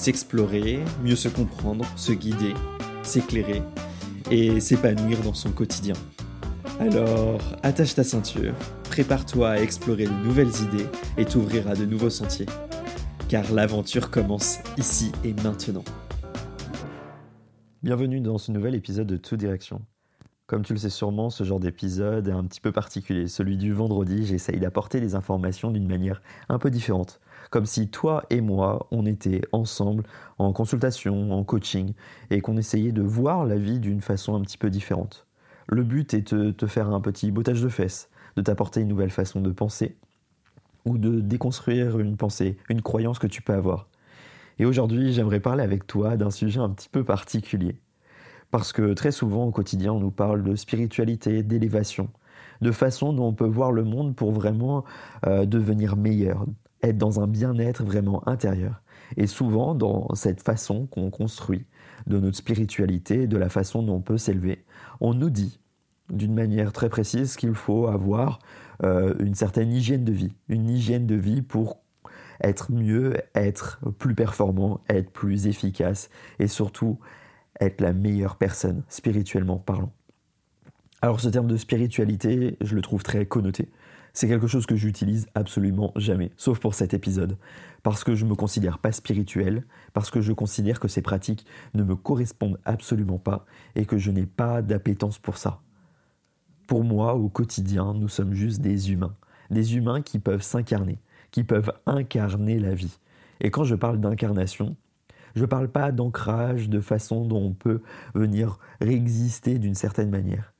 s'explorer, mieux se comprendre, se guider, s'éclairer et s'épanouir dans son quotidien. Alors, attache ta ceinture, prépare-toi à explorer de nouvelles idées et t'ouvrir à de nouveaux sentiers. Car l'aventure commence ici et maintenant. Bienvenue dans ce nouvel épisode de Tout Direction. Comme tu le sais sûrement, ce genre d'épisode est un petit peu particulier. Celui du vendredi, j'essaye d'apporter des informations d'une manière un peu différente comme si toi et moi, on était ensemble en consultation, en coaching, et qu'on essayait de voir la vie d'une façon un petit peu différente. Le but est de te faire un petit bottage de fesses, de t'apporter une nouvelle façon de penser, ou de déconstruire une pensée, une croyance que tu peux avoir. Et aujourd'hui, j'aimerais parler avec toi d'un sujet un petit peu particulier. Parce que très souvent au quotidien, on nous parle de spiritualité, d'élévation, de façon dont on peut voir le monde pour vraiment euh, devenir meilleur, être dans un bien-être vraiment intérieur. Et souvent, dans cette façon qu'on construit de notre spiritualité, de la façon dont on peut s'élever, on nous dit d'une manière très précise qu'il faut avoir euh, une certaine hygiène de vie, une hygiène de vie pour être mieux, être plus performant, être plus efficace et surtout être la meilleure personne spirituellement parlant. Alors ce terme de spiritualité, je le trouve très connoté c'est quelque chose que j'utilise absolument jamais, sauf pour cet épisode, parce que je ne me considère pas spirituel, parce que je considère que ces pratiques ne me correspondent absolument pas et que je n'ai pas d'appétence pour ça. Pour moi, au quotidien, nous sommes juste des humains, des humains qui peuvent s'incarner, qui peuvent incarner la vie. Et quand je parle d'incarnation, je ne parle pas d'ancrage, de façon dont on peut venir réexister d'une certaine manière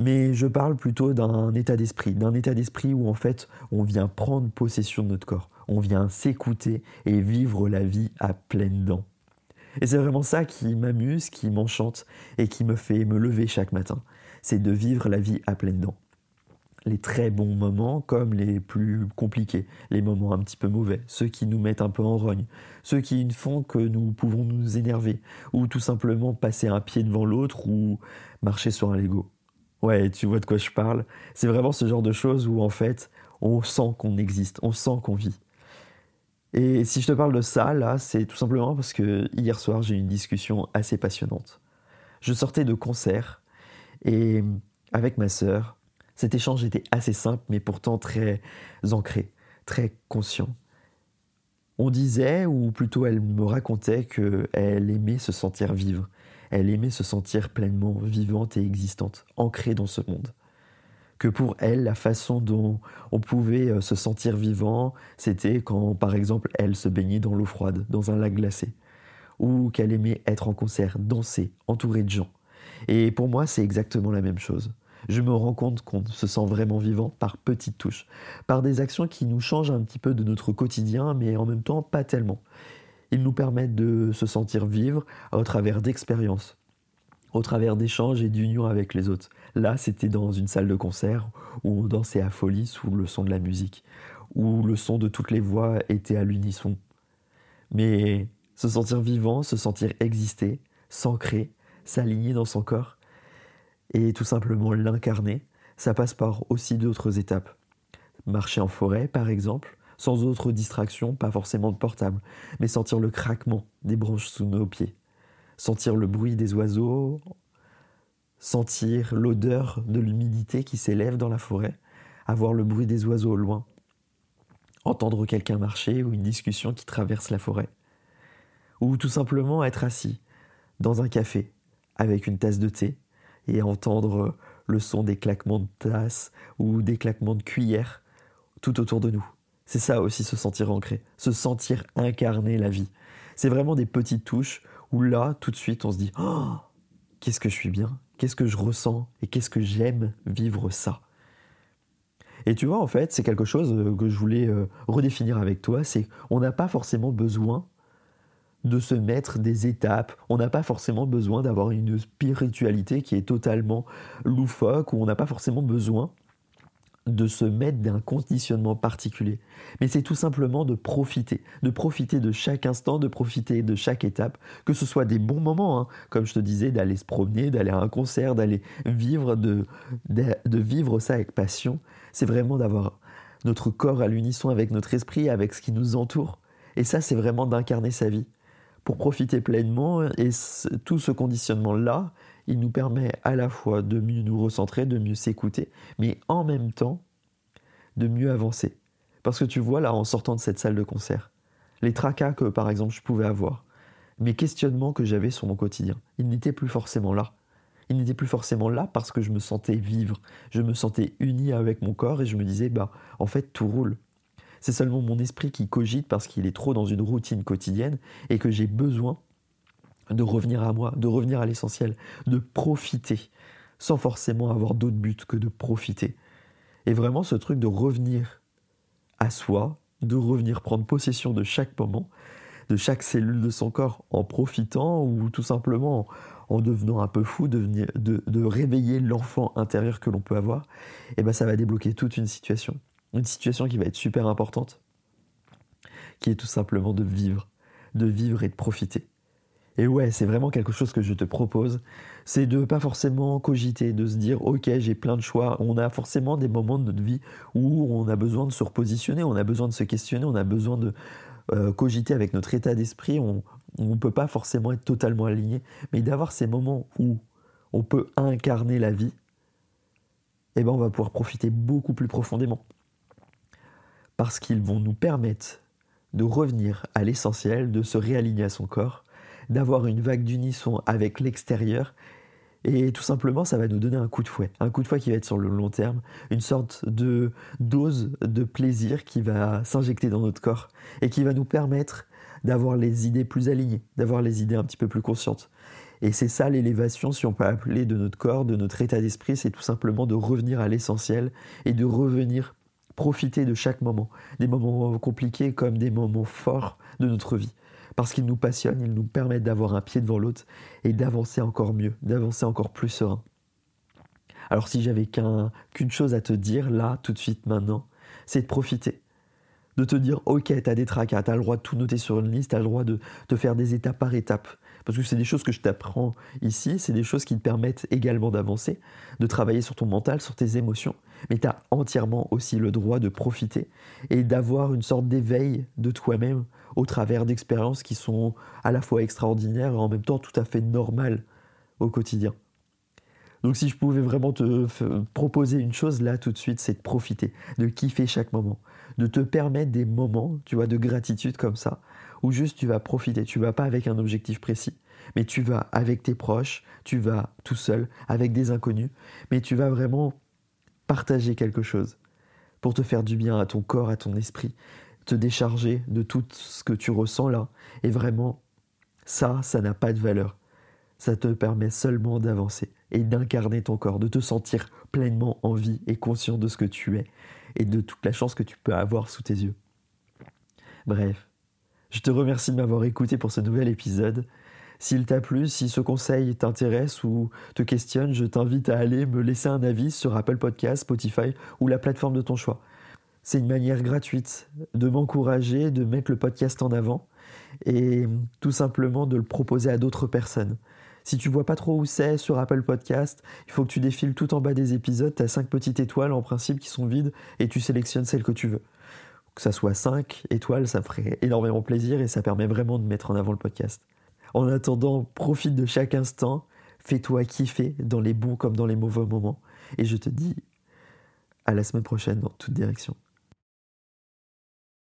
mais je parle plutôt d'un état d'esprit, d'un état d'esprit où en fait on vient prendre possession de notre corps, on vient s'écouter et vivre la vie à pleines dents. Et c'est vraiment ça qui m'amuse, qui m'enchante et qui me fait me lever chaque matin, c'est de vivre la vie à pleines dents. Les très bons moments comme les plus compliqués, les moments un petit peu mauvais, ceux qui nous mettent un peu en rogne, ceux qui font que nous pouvons nous énerver, ou tout simplement passer un pied devant l'autre ou marcher sur un Lego. Ouais, tu vois de quoi je parle. C'est vraiment ce genre de choses où en fait, on sent qu'on existe, on sent qu'on vit. Et si je te parle de ça, là, c'est tout simplement parce que hier soir, j'ai eu une discussion assez passionnante. Je sortais de concert et avec ma sœur, cet échange était assez simple, mais pourtant très ancré, très conscient. On disait, ou plutôt elle me racontait, qu'elle aimait se sentir vivre, elle aimait se sentir pleinement vivante et existante, ancrée dans ce monde. Que pour elle, la façon dont on pouvait euh, se sentir vivant, c'était quand, par exemple, elle se baignait dans l'eau froide, dans un lac glacé, ou qu'elle aimait être en concert, danser, entourée de gens. Et pour moi, c'est exactement la même chose. Je me rends compte qu'on se sent vraiment vivant par petites touches, par des actions qui nous changent un petit peu de notre quotidien, mais en même temps pas tellement. Ils nous permettent de se sentir vivre au travers d'expériences, au travers d'échanges et d'unions avec les autres. Là, c'était dans une salle de concert où on dansait à folie sous le son de la musique, où le son de toutes les voix était à l'unisson. Mais se sentir vivant, se sentir exister, s'ancrer, s'aligner dans son corps, et tout simplement l'incarner, ça passe par aussi d'autres étapes. Marcher en forêt, par exemple, sans autre distraction, pas forcément de portable, mais sentir le craquement des branches sous nos pieds, sentir le bruit des oiseaux, sentir l'odeur de l'humidité qui s'élève dans la forêt, avoir le bruit des oiseaux au loin, entendre quelqu'un marcher ou une discussion qui traverse la forêt, ou tout simplement être assis dans un café avec une tasse de thé et entendre le son des claquements de tasses ou des claquements de cuillères tout autour de nous. C'est ça aussi se sentir ancré, se sentir incarner la vie. C'est vraiment des petites touches où là, tout de suite, on se dit oh, qu'est-ce que je suis bien, qu'est-ce que je ressens et qu'est-ce que j'aime vivre ça. Et tu vois, en fait, c'est quelque chose euh, que je voulais euh, redéfinir avec toi, c'est qu'on n'a pas forcément besoin de se mettre des étapes. On n'a pas forcément besoin d'avoir une spiritualité qui est totalement loufoque, ou on n'a pas forcément besoin de se mettre d'un conditionnement particulier. Mais c'est tout simplement de profiter, de profiter de chaque instant, de profiter de chaque étape, que ce soit des bons moments, hein. comme je te disais, d'aller se promener, d'aller à un concert, d'aller vivre, de, de, vivre ça avec passion. C'est vraiment d'avoir notre corps à l'unisson avec notre esprit, avec ce qui nous entoure. Et ça, c'est vraiment d'incarner sa vie. Pour profiter pleinement, et tout ce conditionnement-là, il nous permet à la fois de mieux nous recentrer, de mieux s'écouter, mais en même temps de mieux avancer. Parce que tu vois là, en sortant de cette salle de concert, les tracas que par exemple je pouvais avoir, mes questionnements que j'avais sur mon quotidien, ils n'étaient plus forcément là. Ils n'étaient plus forcément là parce que je me sentais vivre, je me sentais uni avec mon corps et je me disais, bah en fait tout roule. C'est seulement mon esprit qui cogite parce qu'il est trop dans une routine quotidienne et que j'ai besoin de revenir à moi, de revenir à l'essentiel, de profiter, sans forcément avoir d'autre but que de profiter. Et vraiment ce truc de revenir à soi, de revenir prendre possession de chaque moment, de chaque cellule de son corps en profitant ou tout simplement en, devenant un peu fou, de, réveiller l'enfant intérieur que l'on peut avoir, eh ben ça va débloquer toute une situation. Une situation qui va être super importante, qui est tout simplement de vivre, de vivre et de profiter. Et ouais, c'est vraiment quelque chose que je te propose, c'est de pas forcément cogiter, de se dire ok j'ai plein de choix. On a forcément des moments de notre vie où on a besoin de se repositionner, on a besoin de se questionner, on a besoin de euh, cogiter avec notre état d'esprit. On ne peut pas forcément être totalement aligné, mais d'avoir ces moments où on peut incarner la vie, eh ben on va pouvoir profiter beaucoup plus profondément. Parce qu'ils vont nous permettre de revenir à l'essentiel, de se réaligner à son corps d'avoir une vague d'unisson avec l'extérieur. Et tout simplement, ça va nous donner un coup de fouet. Un coup de fouet qui va être sur le long terme, une sorte de dose de plaisir qui va s'injecter dans notre corps et qui va nous permettre d'avoir les idées plus alignées, d'avoir les idées un petit peu plus conscientes. Et c'est ça l'élévation, si on peut appeler, de notre corps, de notre état d'esprit, c'est tout simplement de revenir à l'essentiel et de revenir profiter de chaque moment, des moments compliqués comme des moments forts de notre vie parce qu'ils nous passionnent, ils nous permettent d'avoir un pied devant l'autre et d'avancer encore mieux, d'avancer encore plus serein. Alors si j'avais qu'une chose à te dire là, tout de suite, maintenant, c'est de profiter. De te dire, ok, tu as des tracas, tu as le droit de tout noter sur une liste, tu as le droit de te faire des étapes par étapes. Parce que c'est des choses que je t'apprends ici, c'est des choses qui te permettent également d'avancer, de travailler sur ton mental, sur tes émotions. Mais tu as entièrement aussi le droit de profiter et d'avoir une sorte d'éveil de toi-même au travers d'expériences qui sont à la fois extraordinaires et en même temps tout à fait normales au quotidien. Donc si je pouvais vraiment te proposer une chose là tout de suite, c'est de profiter, de kiffer chaque moment, de te permettre des moments, tu vois, de gratitude comme ça, où juste tu vas profiter, tu vas pas avec un objectif précis, mais tu vas avec tes proches, tu vas tout seul, avec des inconnus, mais tu vas vraiment partager quelque chose pour te faire du bien à ton corps, à ton esprit, te décharger de tout ce que tu ressens là. Et vraiment, ça, ça n'a pas de valeur. Ça te permet seulement d'avancer et d'incarner ton corps, de te sentir pleinement en vie et conscient de ce que tu es et de toute la chance que tu peux avoir sous tes yeux. Bref, je te remercie de m'avoir écouté pour ce nouvel épisode. S'il t'a plu, si ce conseil t'intéresse ou te questionne, je t'invite à aller me laisser un avis sur Apple Podcast, Spotify ou la plateforme de ton choix. C'est une manière gratuite de m'encourager, de mettre le podcast en avant et tout simplement de le proposer à d'autres personnes. Si tu vois pas trop où c'est sur Apple Podcast, il faut que tu défiles tout en bas des épisodes. Tu as 5 petites étoiles en principe qui sont vides et tu sélectionnes celle que tu veux. Que ça soit 5 étoiles, ça me ferait énormément plaisir et ça permet vraiment de mettre en avant le podcast. En attendant, profite de chaque instant, fais-toi kiffer dans les bons comme dans les mauvais moments. Et je te dis à la semaine prochaine dans toute direction.